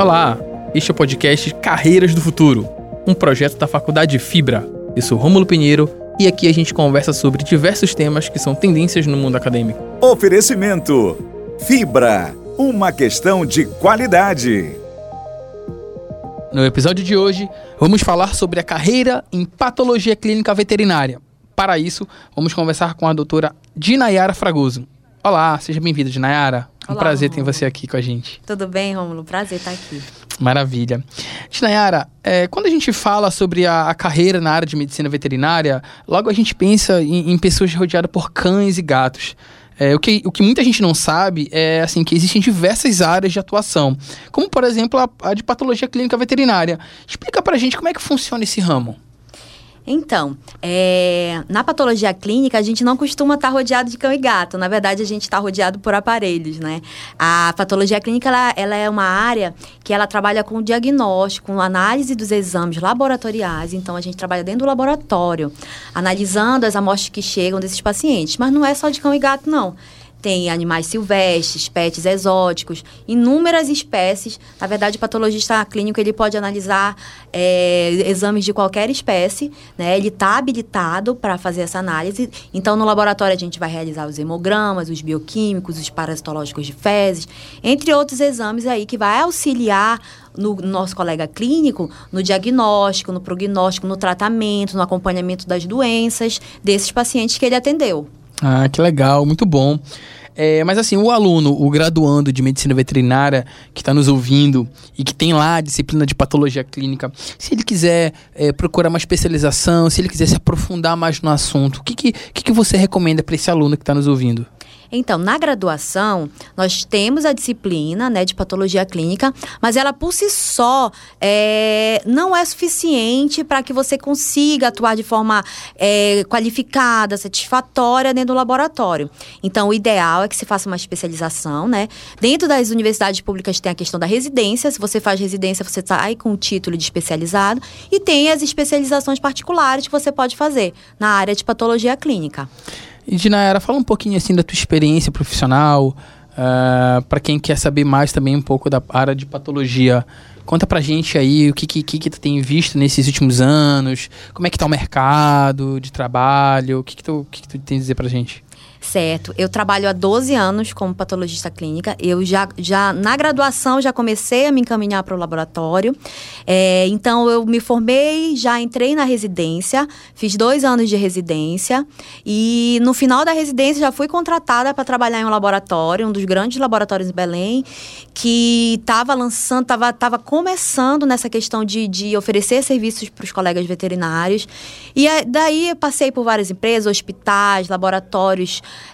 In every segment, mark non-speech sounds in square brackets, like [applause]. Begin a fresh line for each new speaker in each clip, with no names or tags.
Olá, este é o podcast Carreiras do Futuro, um projeto da Faculdade Fibra. Eu sou Rômulo Pinheiro e aqui a gente conversa sobre diversos temas que são tendências no mundo acadêmico.
Oferecimento Fibra, uma questão de qualidade.
No episódio de hoje, vamos falar sobre a carreira em patologia clínica veterinária. Para isso, vamos conversar com a doutora Dinayara Fragoso. Olá, seja bem-vinda, Dinayara. Um
Olá,
prazer ter você aqui com a gente.
Tudo bem, Rômulo? Prazer estar aqui.
Maravilha. Dinayara, é, quando a gente fala sobre a, a carreira na área de medicina veterinária, logo a gente pensa em, em pessoas rodeadas por cães e gatos. É, o, que, o que muita gente não sabe é assim que existem diversas áreas de atuação, como por exemplo a, a de patologia clínica veterinária. Explica pra gente como é que funciona esse ramo.
Então, é, na patologia clínica, a gente não costuma estar rodeado de cão e gato. Na verdade, a gente está rodeado por aparelhos, né? A patologia clínica, ela, ela é uma área que ela trabalha com diagnóstico, com análise dos exames laboratoriais. Então, a gente trabalha dentro do laboratório, analisando as amostras que chegam desses pacientes. Mas não é só de cão e gato, não. Tem animais silvestres, pets exóticos, inúmeras espécies. Na verdade, o patologista clínico ele pode analisar é, exames de qualquer espécie, né? Ele está habilitado para fazer essa análise. Então, no laboratório, a gente vai realizar os hemogramas, os bioquímicos, os parasitológicos de fezes, entre outros exames aí que vai auxiliar no nosso colega clínico no diagnóstico, no prognóstico, no tratamento, no acompanhamento das doenças desses pacientes que ele atendeu.
Ah, que legal, muito bom. É, mas assim, o aluno, o graduando de medicina veterinária que está nos ouvindo e que tem lá a disciplina de patologia clínica, se ele quiser é, procurar uma especialização, se ele quiser se aprofundar mais no assunto, o que, que, que, que você recomenda para esse aluno que está nos ouvindo?
Então, na graduação, nós temos a disciplina né, de patologia clínica, mas ela por si só é, não é suficiente para que você consiga atuar de forma é, qualificada, satisfatória dentro do laboratório. Então, o ideal é que se faça uma especialização, né? Dentro das universidades públicas tem a questão da residência. Se você faz residência, você sai com o título de especializado. E tem as especializações particulares que você pode fazer na área de patologia clínica.
E fala um pouquinho assim da tua experiência profissional, para quem quer saber mais também um pouco da área de patologia. Conta pra gente aí o que, que, que tu tem visto nesses últimos anos, como é que tá o mercado de trabalho, o que, que, tu, que, que tu tem a dizer pra gente?
Certo. Eu trabalho há 12 anos como patologista clínica. Eu já, já na graduação, já comecei a me encaminhar para o laboratório. É, então, eu me formei, já entrei na residência, fiz dois anos de residência. E no final da residência, já fui contratada para trabalhar em um laboratório, um dos grandes laboratórios em Belém, que estava lançando, estava tava começando nessa questão de, de oferecer serviços para os colegas veterinários. E aí, daí eu passei por várias empresas, hospitais, laboratórios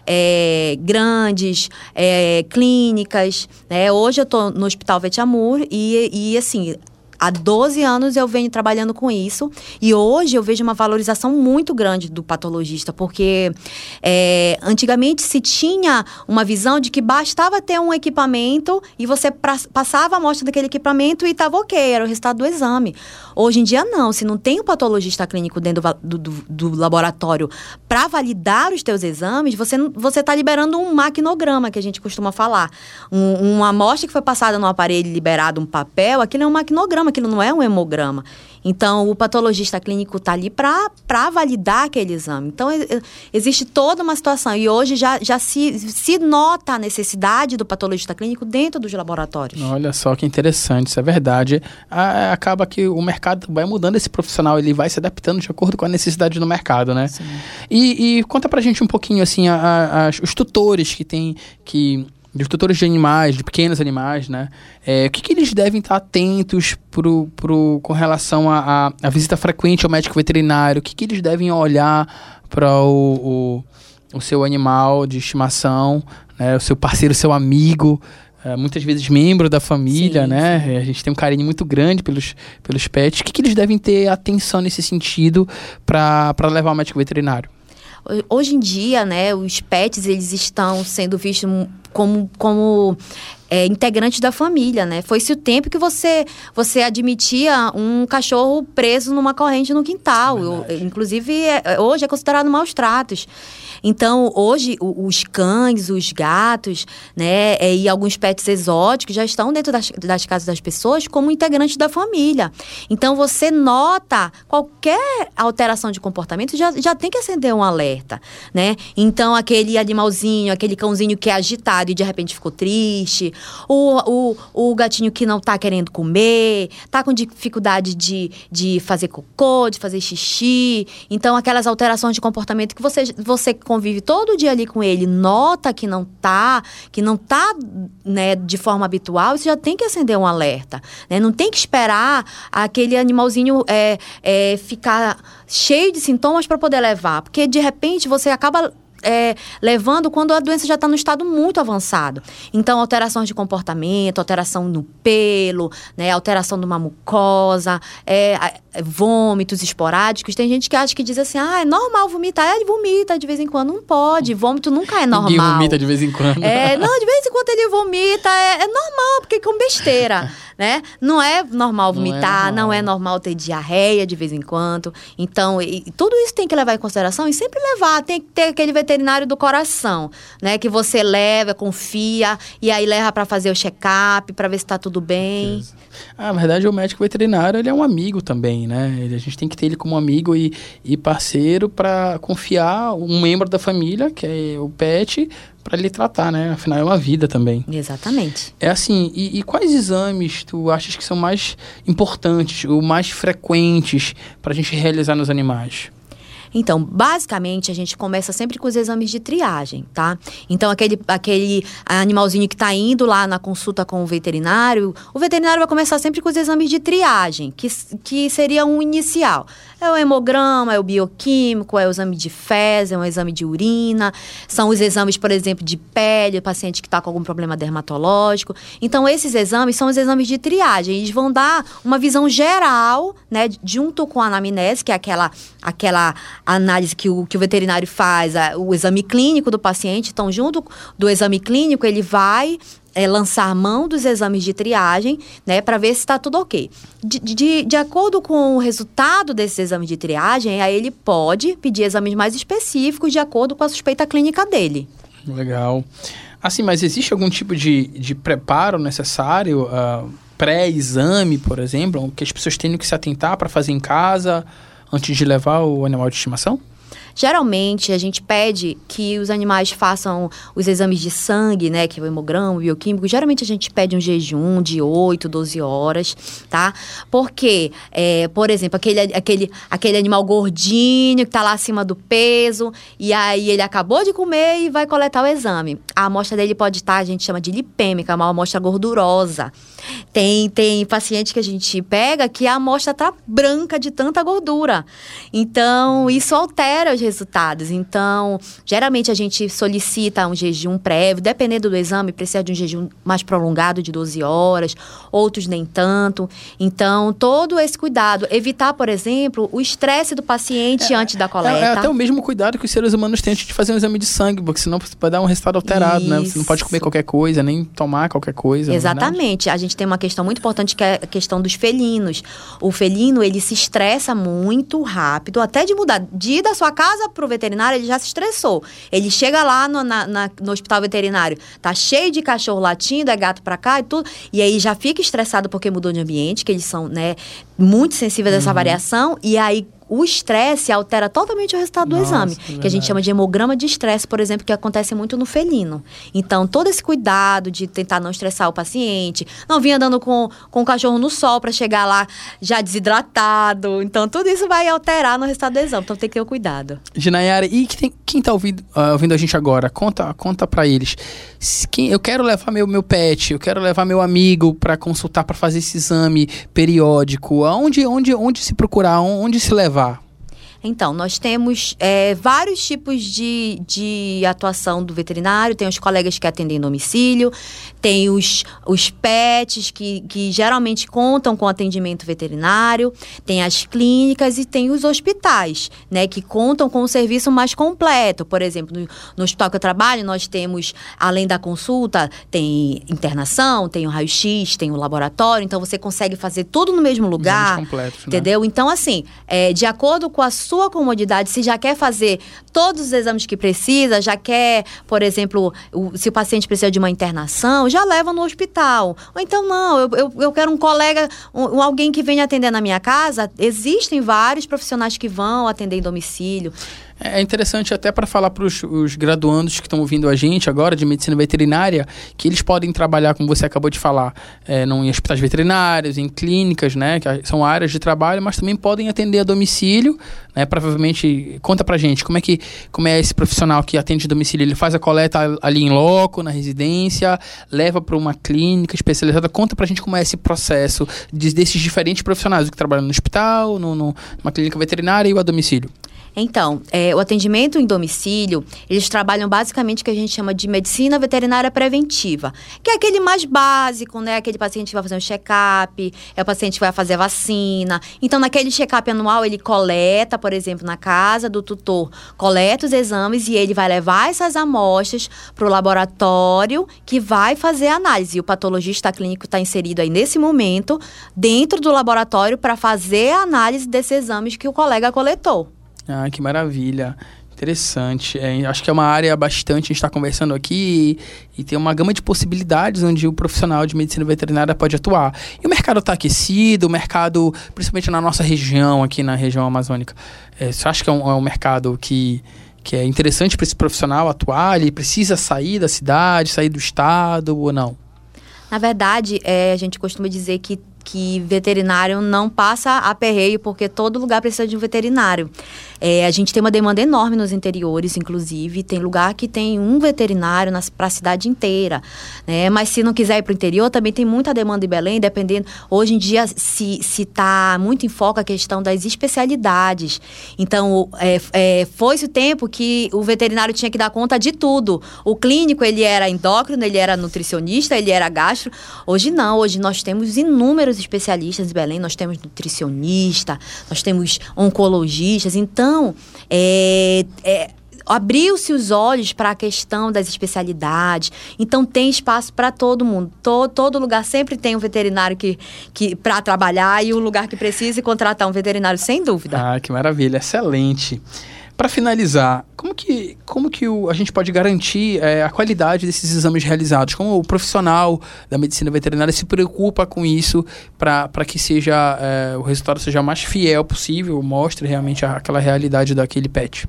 é, grandes, é, clínicas. Né? Hoje eu estou no Hospital Vetamur e, e assim. Há 12 anos eu venho trabalhando com isso e hoje eu vejo uma valorização muito grande do patologista, porque é, antigamente se tinha uma visão de que bastava ter um equipamento e você pra, passava a amostra daquele equipamento e estava ok, era o resultado do exame. Hoje em dia, não. Se não tem um patologista clínico dentro do, do, do laboratório para validar os teus exames, você está liberando um maquinograma, que a gente costuma falar. Um, uma amostra que foi passada no aparelho liberado um papel, aquilo é um maquinograma, aquilo não é um hemograma. Então, o patologista clínico está ali para validar aquele exame. Então, existe toda uma situação. E hoje já, já se, se nota a necessidade do patologista clínico dentro dos laboratórios.
Olha só que interessante, isso é verdade. Ah, acaba que o mercado vai mudando esse profissional, ele vai se adaptando de acordo com a necessidade do mercado, né?
Sim.
E, e conta pra gente um pouquinho, assim, a, a, os tutores que tem, que dos tutores de animais, de pequenos animais, né? É, o que, que eles devem estar atentos pro, pro, com relação à visita frequente ao médico veterinário? O que, que eles devem olhar para o, o, o, seu animal de estimação, né? o seu parceiro, o seu amigo? É, muitas vezes membro da família, sim, né? Sim. A gente tem um carinho muito grande pelos, pelos pets. O que, que eles devem ter atenção nesse sentido para levar ao médico veterinário?
Hoje em dia, né, os pets eles estão sendo vistos como, como é, integrante da família, né? Foi-se o tempo que você você admitia um cachorro preso numa corrente no quintal. Eu, inclusive, é, hoje é considerado maus tratos. Então, hoje, os cães, os gatos, né, é, e alguns pets exóticos já estão dentro das, das casas das pessoas como integrantes da família. Então, você nota qualquer alteração de comportamento, já, já tem que acender um alerta, né? Então, aquele animalzinho, aquele cãozinho que é agitado e de repente ficou triste, o, o, o gatinho que não está querendo comer, está com dificuldade de, de fazer cocô, de fazer xixi. Então, aquelas alterações de comportamento que você, você convive todo dia ali com ele, nota que não tá, que não tá, né, de forma habitual, você já tem que acender um alerta, né? Não tem que esperar aquele animalzinho é, é, ficar cheio de sintomas para poder levar, porque de repente você acaba é, levando quando a doença já está no estado muito avançado. Então, alterações de comportamento, alteração no pelo, né, alteração de uma mucosa, é, vômitos esporádicos. Tem gente que acha que diz assim, ah, é normal vomitar. É, ele vomita de vez em quando. Não pode. Vômito nunca é normal. Ele
vomita de vez em quando.
É, não, de vez em quando ele vomita. É, é normal, porque com besteira, [laughs] né? Não é normal vomitar, não é normal. não é normal ter diarreia de vez em quando. Então, e, tudo isso tem que levar em consideração e sempre levar. Tem que ter aquele veterinário do coração, né? Que você leva, confia e aí leva para fazer o check-up, para ver se tá tudo bem.
Ah, na verdade, o médico veterinário, ele é um amigo também, né? Ele, a gente tem que ter ele como amigo e, e parceiro para confiar um membro da família, que é o pet, para ele tratar, né? Afinal, é uma vida também.
Exatamente.
É assim, e, e, quais exames tu achas que são mais importantes, ou mais frequentes para a gente realizar nos animais?
Então, basicamente, a gente começa sempre com os exames de triagem, tá? Então, aquele, aquele animalzinho que está indo lá na consulta com o veterinário, o veterinário vai começar sempre com os exames de triagem, que, que seria um inicial. É o hemograma, é o bioquímico, é o exame de fezes, é um exame de urina, são os exames, por exemplo, de pele, o paciente que está com algum problema dermatológico. Então, esses exames são os exames de triagem. Eles vão dar uma visão geral, né, junto com a anamnese, que é aquela, aquela análise que o, que o veterinário faz, a, o exame clínico do paciente. Então, junto do exame clínico, ele vai é, lançar mão dos exames de triagem, né, para ver se está tudo ok. De, de, de acordo com o resultado desses exames de triagem, aí ele pode pedir exames mais específicos de acordo com a suspeita clínica dele.
Legal. Assim, mas existe algum tipo de, de preparo necessário, uh, pré-exame, por exemplo, que as pessoas têm que se atentar para fazer em casa antes de levar o animal de estimação?
Geralmente, a gente pede que os animais façam os exames de sangue, né? Que é o hemograma, o bioquímico. Geralmente, a gente pede um jejum de 8, 12 horas, tá? Porque, é, por exemplo, aquele, aquele, aquele animal gordinho que tá lá acima do peso, e aí ele acabou de comer e vai coletar o exame. A amostra dele pode estar, a gente chama de lipêmica, uma amostra gordurosa. Tem, tem paciente que a gente pega que a amostra tá branca de tanta gordura. Então, isso altera os resultados. Então, geralmente a gente solicita um jejum prévio, dependendo do exame, precisa de um jejum mais prolongado de 12 horas, outros nem tanto. Então, todo esse cuidado, evitar, por exemplo, o estresse do paciente é, antes da coleta. É,
é, até o mesmo cuidado que os seres humanos têm antes de fazer um exame de sangue, porque senão você pode dar um resultado alterado, Isso. né? Você não pode comer qualquer coisa, nem tomar qualquer coisa.
É Exatamente. A gente tem uma questão muito importante que é a questão dos felinos. O felino, ele se estressa muito rápido, até de mudar de ir da sua casa casa pro veterinário, ele já se estressou. Ele chega lá no, na, na, no hospital veterinário, tá cheio de cachorro latindo, é gato pra cá e tudo. E aí já fica estressado porque mudou de ambiente, que eles são, né, muito sensíveis a essa uhum. variação. E aí o estresse altera totalmente o resultado Nossa, do exame, que, que a gente chama de hemograma de estresse, por exemplo, que acontece muito no felino. Então, todo esse cuidado de tentar não estressar o paciente, não vir andando com, com o cachorro no sol para chegar lá já desidratado. Então, tudo isso vai alterar no resultado do exame. Então, tem que ter o cuidado.
Ginayara, e quem, quem tá ouvindo, uh, ouvindo a gente agora, conta, conta para eles. Quem, eu quero levar meu, meu pet, eu quero levar meu amigo para consultar, para fazer esse exame periódico. Aonde, onde, onde se procurar, onde se levar?
levar então, nós temos é, vários tipos de, de atuação do veterinário. Tem os colegas que atendem domicílio, tem os, os pets que, que geralmente contam com atendimento veterinário, tem as clínicas e tem os hospitais, né, que contam com um serviço mais completo. Por exemplo, no, no hospital que eu trabalho, nós temos, além da consulta, tem internação, tem o raio-x, tem o laboratório, então você consegue fazer tudo no mesmo lugar.
Completos, né?
Entendeu? Então, assim, é, de acordo com a sua comodidade, se já quer fazer todos os exames que precisa, já quer, por exemplo, o, se o paciente precisa de uma internação, já leva no hospital. Ou então, não, eu, eu, eu quero um colega, um, alguém que venha atender na minha casa. Existem vários profissionais que vão atender em domicílio.
É interessante até para falar para os graduandos que estão ouvindo a gente agora de medicina veterinária que eles podem trabalhar, como você acabou de falar, é, não em hospitais veterinários, em clínicas, né, que são áreas de trabalho, mas também podem atender a domicílio, né, provavelmente, conta para gente como é que como é esse profissional que atende a domicílio, ele faz a coleta ali em loco, na residência, leva para uma clínica especializada, conta para gente como é esse processo de, desses diferentes profissionais que trabalham no hospital, no, no, numa clínica veterinária e o a domicílio.
Então, é, o atendimento em domicílio, eles trabalham basicamente o que a gente chama de medicina veterinária preventiva, que é aquele mais básico, né? Aquele paciente que vai fazer um check-up, é o paciente que vai fazer a vacina. Então, naquele check-up anual, ele coleta, por exemplo, na casa do tutor, coleta os exames e ele vai levar essas amostras para o laboratório que vai fazer a análise. E o patologista clínico está inserido aí nesse momento dentro do laboratório para fazer a análise desses exames que o colega coletou.
Ah, que maravilha. Interessante. É, acho que é uma área bastante, a gente está conversando aqui, e, e, tem uma gama de possibilidades onde o profissional de medicina veterinária pode atuar. E o mercado está aquecido, o mercado, principalmente na nossa região, aqui na região amazônica, é, você acha que é um, é um mercado que, que é interessante para esse profissional atuar? Ele precisa sair da cidade, sair do estado ou não?
Na verdade, é, a gente costuma dizer que que veterinário não passa aperreio, porque todo lugar precisa de um veterinário. É, a gente tem uma demanda enorme nos interiores, inclusive. Tem lugar que tem um veterinário para a cidade inteira. Né? Mas se não quiser ir para o interior, também tem muita demanda em Belém, dependendo. Hoje em dia se está muito em foco a questão das especialidades. Então, é, é, foi-se o tempo que o veterinário tinha que dar conta de tudo. O clínico, ele era endócrino, ele era nutricionista, ele era gastro. Hoje não, hoje nós temos inúmeros especialistas em Belém. Nós temos nutricionista, nós temos oncologistas. Então, então, é, é, abriu-se os olhos para a questão das especialidades. Então tem espaço para todo mundo. Todo, todo lugar sempre tem um veterinário que, que para trabalhar e o lugar que precisa contratar um veterinário sem dúvida.
Ah, que maravilha, excelente. Para finalizar, como que, como que o, a gente pode garantir é, a qualidade desses exames realizados? Como o profissional da medicina veterinária se preocupa com isso para que seja é, o resultado seja mais fiel possível, mostre realmente a, aquela realidade daquele pet?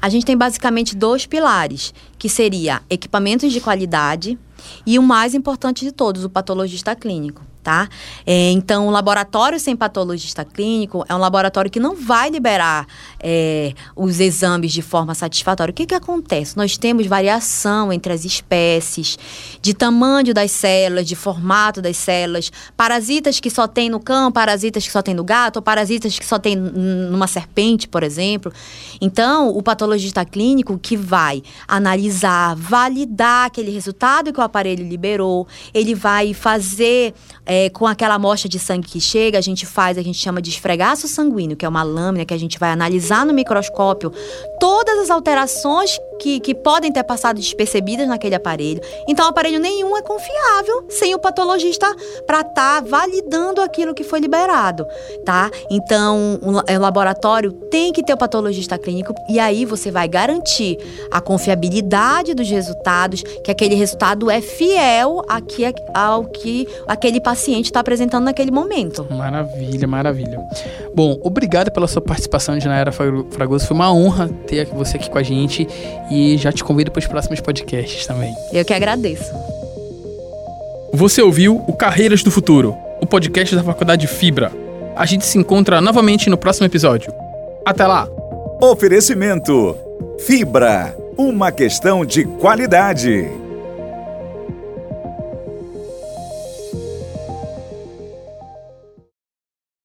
A gente tem basicamente dois pilares, que seria equipamentos de qualidade e o mais importante de todos, o patologista clínico tá? É, então, o laboratório sem patologista clínico é um laboratório que não vai liberar é, os exames de forma satisfatória. O que, que acontece? Nós temos variação entre as espécies, de tamanho das células, de formato das células, parasitas que só tem no cão, parasitas que só tem no gato, ou parasitas que só tem numa serpente, por exemplo. Então, o patologista clínico que vai analisar, validar aquele resultado que o aparelho liberou, ele vai fazer. É, é, com aquela amostra de sangue que chega, a gente faz, a gente chama de esfregaço sanguíneo, que é uma lâmina que a gente vai analisar no microscópio todas as alterações que, que podem ter passado despercebidas naquele aparelho. Então, aparelho nenhum é confiável sem o patologista para estar tá validando aquilo que foi liberado, tá? Então, o, o laboratório tem que ter o patologista clínico e aí você vai garantir a confiabilidade dos resultados, que aquele resultado é fiel ao que aquele paciente paciente está apresentando naquele momento.
Maravilha, maravilha. Bom, obrigado pela sua participação, Janaira Fragoso. Foi uma honra ter você aqui com a gente e já te convido para os próximos podcasts também.
Eu que agradeço.
Você ouviu o Carreiras do Futuro, o podcast da Faculdade Fibra. A gente se encontra novamente no próximo episódio. Até lá!
Oferecimento: Fibra, uma questão de qualidade.